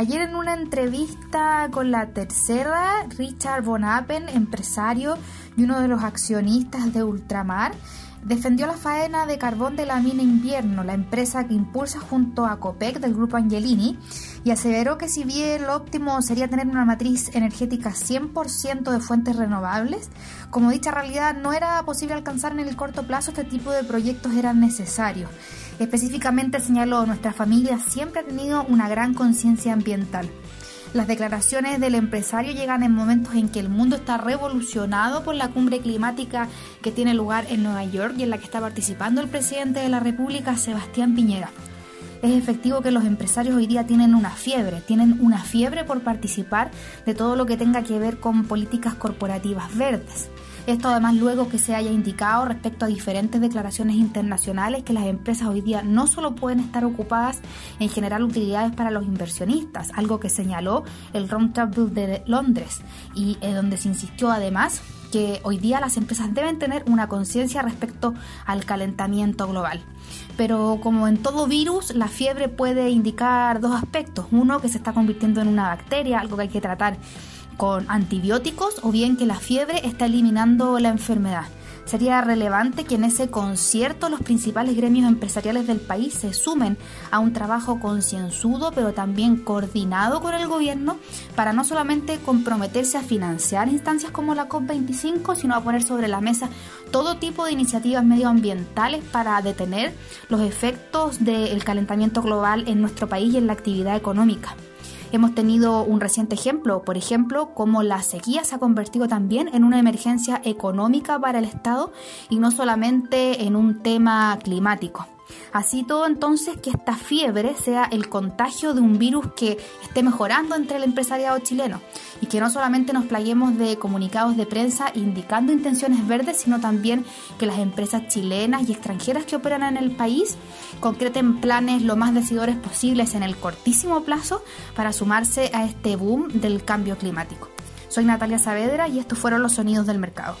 Ayer en una entrevista con la tercera, Richard Von empresario y uno de los accionistas de Ultramar, defendió la faena de carbón de la mina Invierno, la empresa que impulsa junto a COPEC del grupo Angelini, y aseveró que si bien lo óptimo sería tener una matriz energética 100% de fuentes renovables, como dicha realidad no era posible alcanzar en el corto plazo, este tipo de proyectos eran necesarios. Específicamente señaló, nuestra familia siempre ha tenido una gran conciencia ambiental. Las declaraciones del empresario llegan en momentos en que el mundo está revolucionado por la cumbre climática que tiene lugar en Nueva York y en la que está participando el presidente de la República, Sebastián Piñera. Es efectivo que los empresarios hoy día tienen una fiebre, tienen una fiebre por participar de todo lo que tenga que ver con políticas corporativas verdes. Esto además luego que se haya indicado respecto a diferentes declaraciones internacionales que las empresas hoy día no solo pueden estar ocupadas en generar utilidades para los inversionistas, algo que señaló el Roundtable de Londres y eh, donde se insistió además que hoy día las empresas deben tener una conciencia respecto al calentamiento global. Pero como en todo virus, la fiebre puede indicar dos aspectos. Uno, que se está convirtiendo en una bacteria, algo que hay que tratar con antibióticos o bien que la fiebre está eliminando la enfermedad. Sería relevante que en ese concierto los principales gremios empresariales del país se sumen a un trabajo concienzudo pero también coordinado con el gobierno para no solamente comprometerse a financiar instancias como la COP25, sino a poner sobre la mesa todo tipo de iniciativas medioambientales para detener los efectos del calentamiento global en nuestro país y en la actividad económica. Hemos tenido un reciente ejemplo, por ejemplo, cómo la sequía se ha convertido también en una emergencia económica para el Estado y no solamente en un tema climático. Así todo entonces que esta fiebre sea el contagio de un virus que esté mejorando entre el empresariado chileno y que no solamente nos plaguemos de comunicados de prensa indicando intenciones verdes, sino también que las empresas chilenas y extranjeras que operan en el país concreten planes lo más decidores posibles en el cortísimo plazo para sumarse a este boom del cambio climático. Soy Natalia Saavedra y estos fueron los sonidos del mercado.